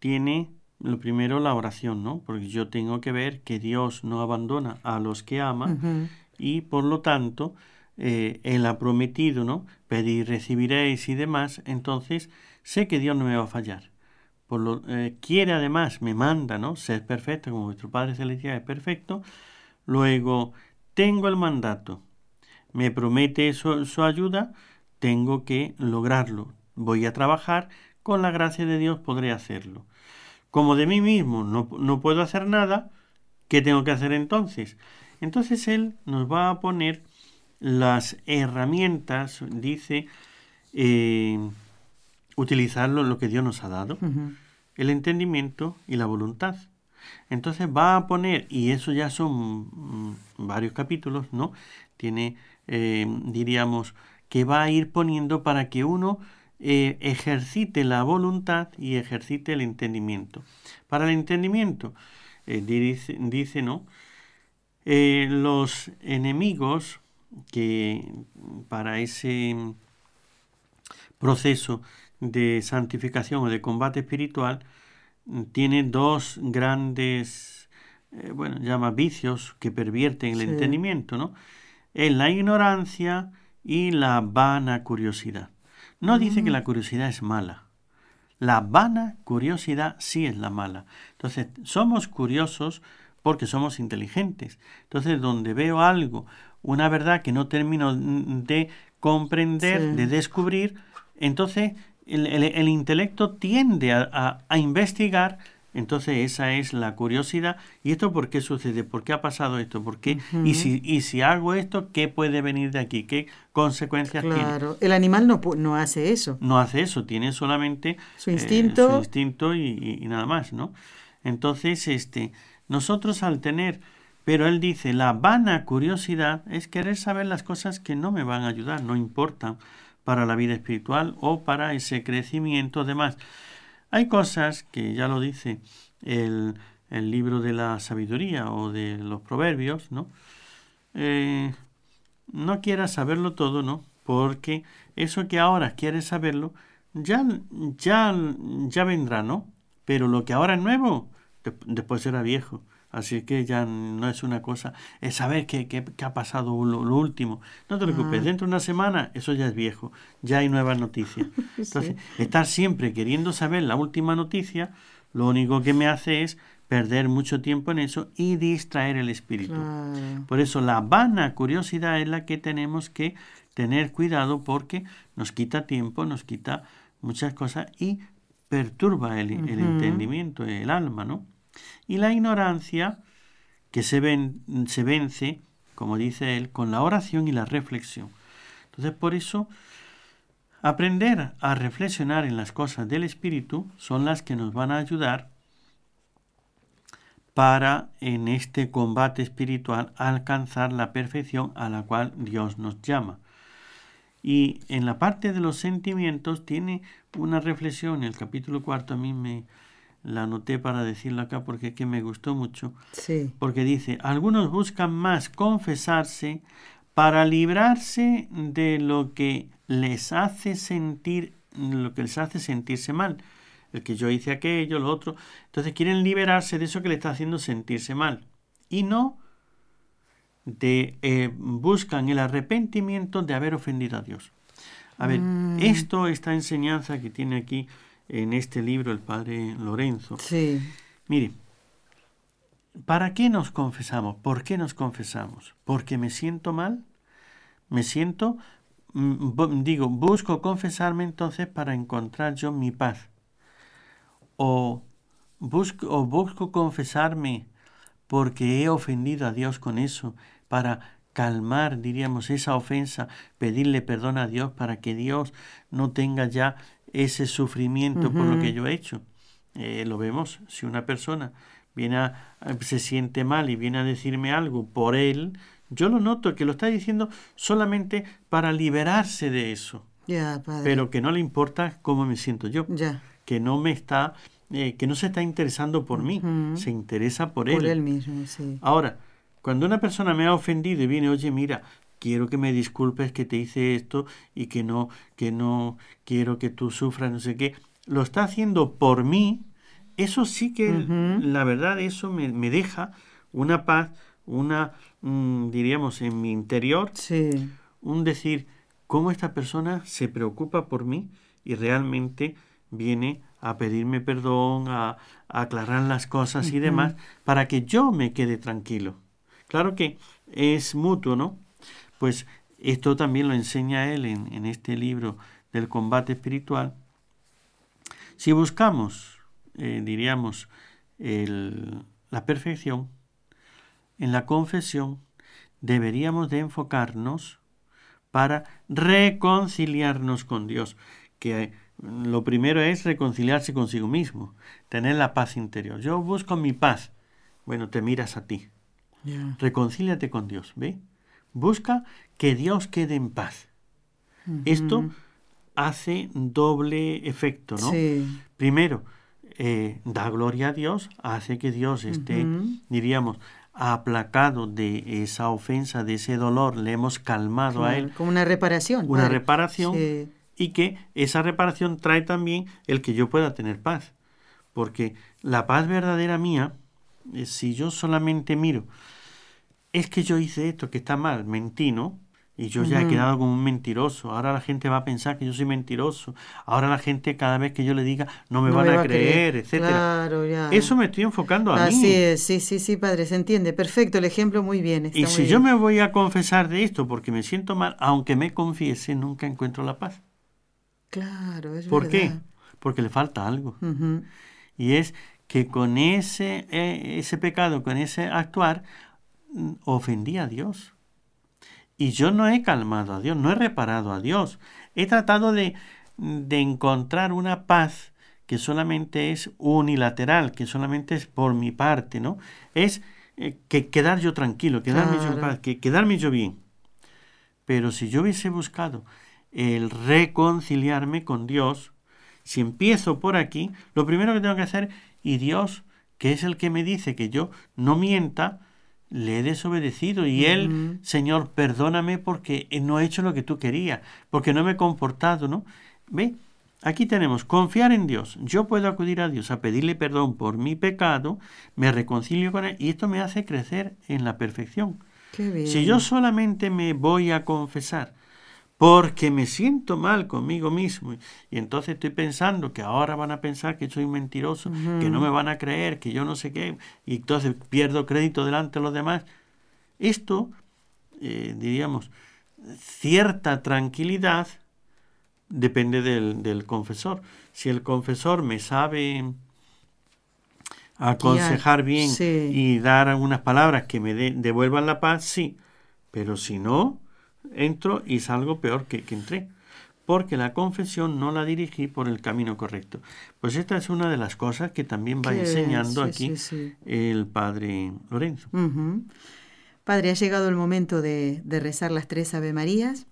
tiene lo primero la oración, ¿no? Porque yo tengo que ver que Dios no abandona a los que ama y por lo tanto eh, Él ha prometido, ¿no? Pedir, recibiréis y demás, entonces sé que Dios no me va a fallar. Por lo, eh, quiere además, me manda, ¿no? Ser perfecto como vuestro Padre Celestial es perfecto. Luego, tengo el mandato, me promete su, su ayuda, tengo que lograrlo. Voy a trabajar, con la gracia de Dios podré hacerlo. Como de mí mismo no, no puedo hacer nada, ¿qué tengo que hacer entonces? Entonces Él nos va a poner las herramientas, dice, eh, utilizar lo, que Dios nos ha dado, el entendimiento y la voluntad. Entonces va a poner, y eso ya son mm, varios capítulos, ¿no? Tiene, eh, diríamos, que va a ir poniendo para que uno eh, ejercite la voluntad y ejercite el entendimiento. Para el entendimiento, eh, dice, dice, ¿no? Los enemigos que para ese proceso de santificación o de combate espiritual tienen dos grandes, bueno, llama vicios que pervierten el entendimiento, ¿no? Es la ignorancia y la vana curiosidad. No dice que la curiosidad es mala. La vana curiosidad sí es la mala. Entonces, somos curiosos porque somos inteligentes. Entonces, donde veo algo, una verdad que no termino de comprender, de descubrir, entonces el, intelecto tiende a, a investigar entonces esa es la curiosidad. ¿Y esto por qué sucede? ¿Por qué ha pasado esto? ¿Por qué? y, si, y si hago esto, ¿qué puede venir de aquí? ¿Qué consecuencias tiene? Claro, el animal no, no hace eso. No hace eso, tiene solamente su instinto, eh, su instinto y, y, nada más, ¿no? Entonces, este, nosotros al tener, pero él dice, la vana curiosidad es querer saber las cosas que no me van a ayudar, no importan para la vida espiritual o para ese crecimiento demás. Hay cosas que ya lo dice el, libro de la sabiduría o de los proverbios, ¿no? Eh, no quieras saberlo todo, ¿no? Porque eso que ahora quieres saberlo, ya, ya, ya vendrá, ¿no? Pero lo que ahora es nuevo, después será viejo. Así que ya no es una cosa, es saber qué, qué, ha pasado lo, último. No te preocupes, ah. dentro de una semana eso ya es viejo, ya hay nuevas noticias. Entonces, estar siempre queriendo saber la última noticia, lo único que me hace es perder mucho tiempo en eso y distraer el espíritu. Por eso la vana curiosidad es la que tenemos que tener cuidado porque nos quita tiempo, nos quita muchas cosas y perturba el, el entendimiento, el alma, ¿no? Y la ignorancia que se, se vence, como dice él, con la oración y la reflexión. Entonces, por eso, aprender a reflexionar en las cosas del Espíritu son las que nos van a ayudar para en este combate espiritual alcanzar la perfección a la cual Dios nos llama. Y en la parte de los sentimientos tiene una reflexión, el capítulo cuarto a mí me, la anoté para decirlo acá porque es que me gustó mucho. Sí. Porque dice, algunos buscan más confesarse para librarse de lo que les hace sentir, lo que les hace sentirse mal. El que yo hice aquello, lo otro. Entonces quieren liberarse de eso que les está haciendo sentirse mal. Y no de eh, buscan el arrepentimiento de haber ofendido a Dios. A ver, mm. esto, esta enseñanza que tiene aquí en este libro el padre Lorenzo. Sí. Mire, ¿para qué nos confesamos? ¿Por qué nos confesamos? ¿Porque me siento mal? ¿Me siento? Mm, digo, busco confesarme entonces para encontrar yo mi paz. O busco, o busco confesarme porque he ofendido a Dios con eso, para calmar, diríamos, esa ofensa, pedirle perdón a Dios para que Dios no tenga ya ese sufrimiento por lo que yo he hecho. Eh, lo vemos, si una persona viene a, se siente mal y viene a decirme algo por él, yo lo noto que lo está diciendo solamente para liberarse de eso. pero que no le importa cómo me siento yo. Que no me está, eh, que no se está interesando por mí, se interesa por, por él. él mismo, sí. Ahora, cuando una persona me ha ofendido y viene, oye, mira, quiero que me disculpes que te hice esto y que no, que no quiero que tú sufras, no sé qué. Lo está haciendo por mí. Eso sí que, la verdad, eso me, me, deja una paz, una, mm, diríamos, en mi interior, sí. un decir, cómo esta persona se preocupa por mí y realmente viene a pedirme perdón, a, aclarar las cosas y demás, para que yo me quede tranquilo. Claro que es mutuo, ¿no? Pues esto también lo enseña él en, este libro del combate espiritual. Si buscamos, eh, diríamos, la perfección, en la confesión deberíamos de enfocarnos para reconciliarnos con Dios, que lo primero es reconciliarse consigo mismo, tener la paz interior. Yo busco mi paz. Bueno, te miras a ti. Reconcíliate con Dios, ¿ve? Busca que Dios quede en paz. Esto hace doble efecto, ¿no? Primero, eh, da gloria a Dios, hace que Dios esté, diríamos, aplacado de esa ofensa, de ese dolor, le hemos calmado a Él. Como una reparación. Una reparación y que esa reparación trae también el que yo pueda tener paz. Porque la paz verdadera mía, eh, si yo solamente miro, es que yo hice esto que está mal, mentí, ¿no? Y yo ya he quedado como un mentiroso. Ahora la gente va a pensar que yo soy mentiroso. Ahora la gente, cada vez que yo le diga, no me van a, creer, etcétera. Eso me estoy enfocando a mí. Así es, sí, sí, sí, padre, se entiende. Perfecto, el ejemplo muy bien. y si yo me voy a confesar de esto porque me siento mal, aunque me confiese, nunca encuentro la paz. Claro, es ¿Por qué? Porque le falta algo. Y es que con ese, eh, ese pecado, con ese actuar, ofendí a Dios. Y yo no he calmado a Dios, no he reparado a Dios. He tratado de, de encontrar una paz que solamente es unilateral, que solamente es por mi parte, ¿no? Es eh, que quedar yo tranquilo, quedarme yo en paz, que quedarme yo bien. Pero si yo hubiese buscado el reconciliarme con Dios, si empiezo por aquí, lo primero que tengo que hacer, y Dios, que es el que me dice que yo no mienta, le he desobedecido y él, Señor, perdóname porque no he hecho lo que tú querías, porque no me he comportado, ¿no? ¿Ve? Aquí tenemos confiar en Dios. Yo puedo acudir a Dios a pedirle perdón por mi pecado, me reconcilio con Él y esto me hace crecer en la perfección. Si yo solamente me voy a confesar porque me siento mal conmigo mismo. Y entonces estoy pensando que ahora van a pensar que soy mentiroso, que no me van a creer, que yo no sé qué, y entonces pierdo crédito delante de los demás. Esto, eh, diríamos, cierta tranquilidad depende del, confesor. Si el confesor me sabe aconsejar bien y dar algunas palabras que me devuelvan la paz, sí. Pero si no, entro y salgo peor que, que entré, porque la confesión no la dirigí por el camino correcto. Pues esta es una de las cosas que también va enseñando aquí el padre Lorenzo. Padre, ha llegado el momento de, rezar las tres Ave Marías.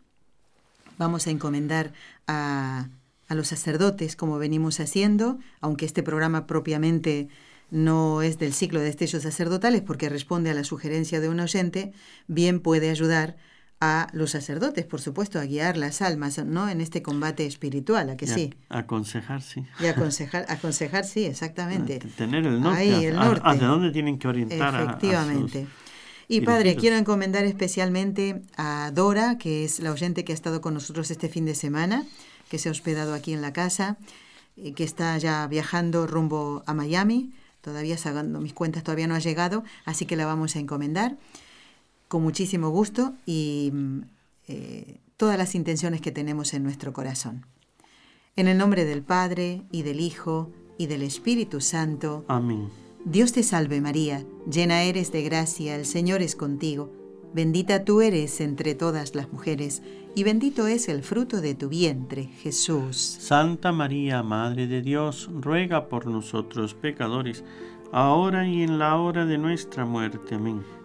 Vamos a encomendar a, a los sacerdotes como venimos haciendo, aunque este programa propiamente no es del ciclo de destellos sacerdotales porque responde a la sugerencia de un oyente, bien puede ayudar a los sacerdotes, por supuesto, a guiar las almas, ¿no? En este combate espiritual, ¿a que sí? aconsejar, sí. Y aconsejar, aconsejar, sí, exactamente. Tener el norte. Ahí, el norte. ¿Hacia dónde tienen que orientar Efectivamente. y padre, quiero encomendar especialmente a Dora, que es la oyente que ha estado con nosotros este fin de semana, que se ha hospedado aquí en la casa, eh, que está ya viajando rumbo a Miami. Todavía, sacando mis cuentas, todavía no ha llegado, así que la vamos a encomendar con muchísimo gusto y mm, eh, todas las intenciones que tenemos en nuestro corazón. En el nombre del Padre y del Hijo y del Espíritu Santo. Amén. Dios te salve María, llena eres de gracia, el Señor es contigo. Bendita tú eres entre todas las mujeres, y bendito es el fruto de tu vientre, Jesús. Santa María, Madre de Dios, ruega por nosotros pecadores, ahora y en la hora de nuestra muerte. Amén.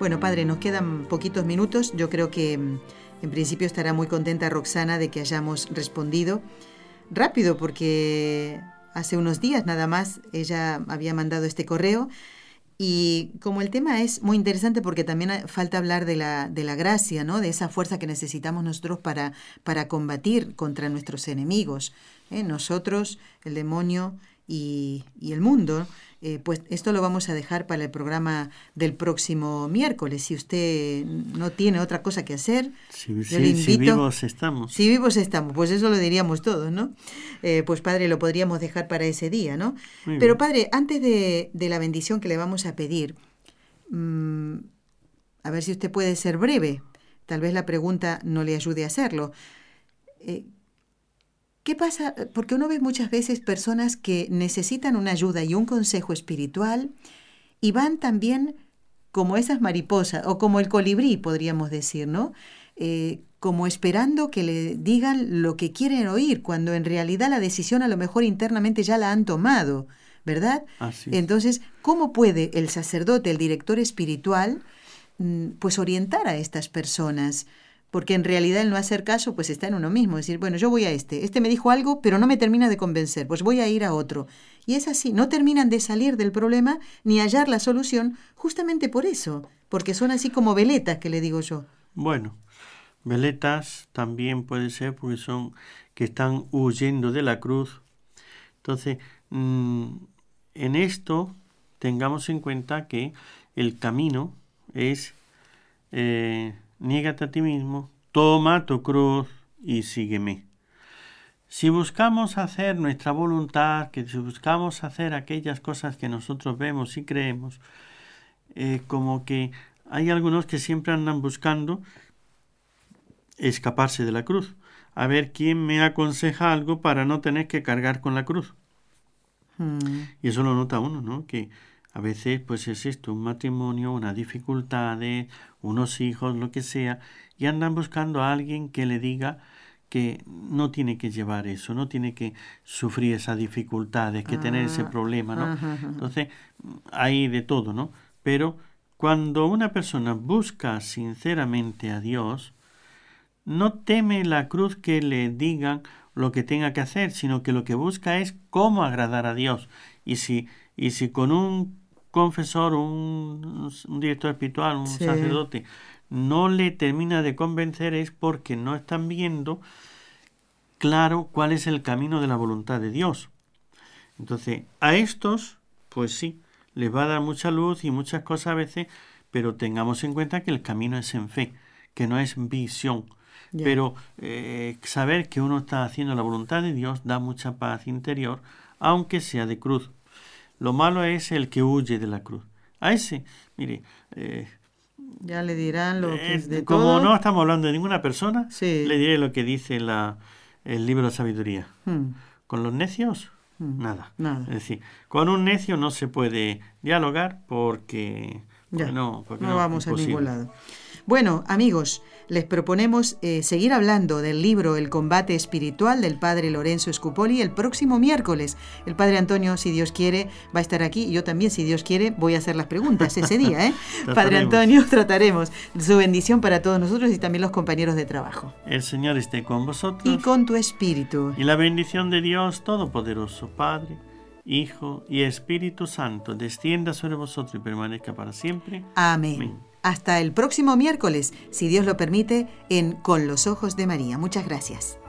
Bueno, padre, nos quedan poquitos minutos. Yo creo que mm, en principio estará muy contenta Roxana de que hayamos respondido rápido, porque hace unos días nada más ella había mandado este correo y como el tema es muy interesante porque también falta hablar de la, de la gracia, ¿no? de esa fuerza que necesitamos nosotros para, para combatir contra nuestros enemigos, ¿eh? nosotros, el demonio y, y el mundo. Eh, pues esto lo vamos a dejar para el programa del próximo miércoles. Si usted no tiene otra cosa que hacer, si, vivos estamos. Si vivos estamos, pues eso lo diríamos todos, ¿no? Eh, pues padre, lo podríamos dejar para ese día, ¿no? Pero padre, antes de, la bendición que le vamos a pedir, mm, a ver si usted puede ser breve. Tal vez la pregunta no le ayude a hacerlo. Eh, ¿Qué pasa? Porque uno ve muchas veces personas que necesitan una ayuda y un consejo espiritual y van también como esas mariposas o como el colibrí, podríamos decir, ¿no? Eh, como esperando que le digan lo que quieren oír, cuando en realidad la decisión a lo mejor internamente ya la han tomado, ¿verdad? Entonces, ¿cómo puede el sacerdote, el director espiritual, mm, pues orientar a estas personas? Porque en realidad el no hacer caso pues está en uno mismo, decir, bueno, yo voy a este, este me dijo algo, pero no me termina de convencer, pues voy a ir a otro. Y es así, no terminan de salir del problema ni hallar la solución justamente por eso, porque son así como veletas que le digo yo. Bueno, veletas también puede ser porque son que están huyendo de la cruz. Entonces, mm, en esto tengamos en cuenta que el camino es eh, niégate a ti mismo, toma tu cruz y sígueme. Si buscamos hacer nuestra voluntad, que si buscamos hacer aquellas cosas que nosotros vemos y creemos, eh, como que hay algunos que siempre andan buscando escaparse de la cruz, a ver quién me aconseja algo para no tener que cargar con la cruz. Hmm. Y eso lo nota uno, ¿no? Que a veces pues es esto, un matrimonio, una dificultades, unos hijos, lo que sea, y andan buscando a alguien que le diga que no tiene que llevar eso, no tiene que sufrir esas dificultades, que tener ese ah, problema, ¿no? Entonces, hay de todo, ¿no? Pero cuando una persona busca sinceramente a Dios, no teme la cruz que le digan lo que tenga que hacer, sino que lo que busca es cómo agradar a Dios. Y si, y si con un confesor, un, director espiritual, un sacerdote, no le termina de convencer es porque no están viendo claro cuál es el camino de la voluntad de Dios. Entonces, a estos, pues sí, les va a dar mucha luz y muchas cosas a veces, pero tengamos en cuenta que el camino es en fe, que no es visión. Pero eh, saber que uno está haciendo la voluntad de Dios da mucha paz interior, aunque sea de cruz. Lo malo es el que huye de la cruz. A ese, mire, eh, ya le dirán lo que es de Como no estamos hablando de ninguna persona, le diré lo que dice la, el libro de sabiduría. Hmm. Con los necios, hmm. nada. nada. Es decir, con un necio no se puede dialogar porque, no, no, vamos a ningún lado. Bueno, amigos, les proponemos eh, seguir hablando del libro El combate espiritual del padre Lorenzo Scupoli el próximo miércoles. El padre Antonio, si Dios quiere, va a estar aquí y yo también, si Dios quiere, voy a hacer las preguntas ese día. ¿eh? padre Antonio, trataremos su bendición para todos nosotros y también los compañeros de trabajo. El Señor esté con vosotros. Y con tu espíritu. Y la bendición de Dios Todopoderoso, Padre. Hijo y Espíritu Santo, descienda sobre vosotros y permanezca para siempre. Amén. Hasta el próximo miércoles, si Dios lo permite, en Con los Ojos de María. Muchas gracias.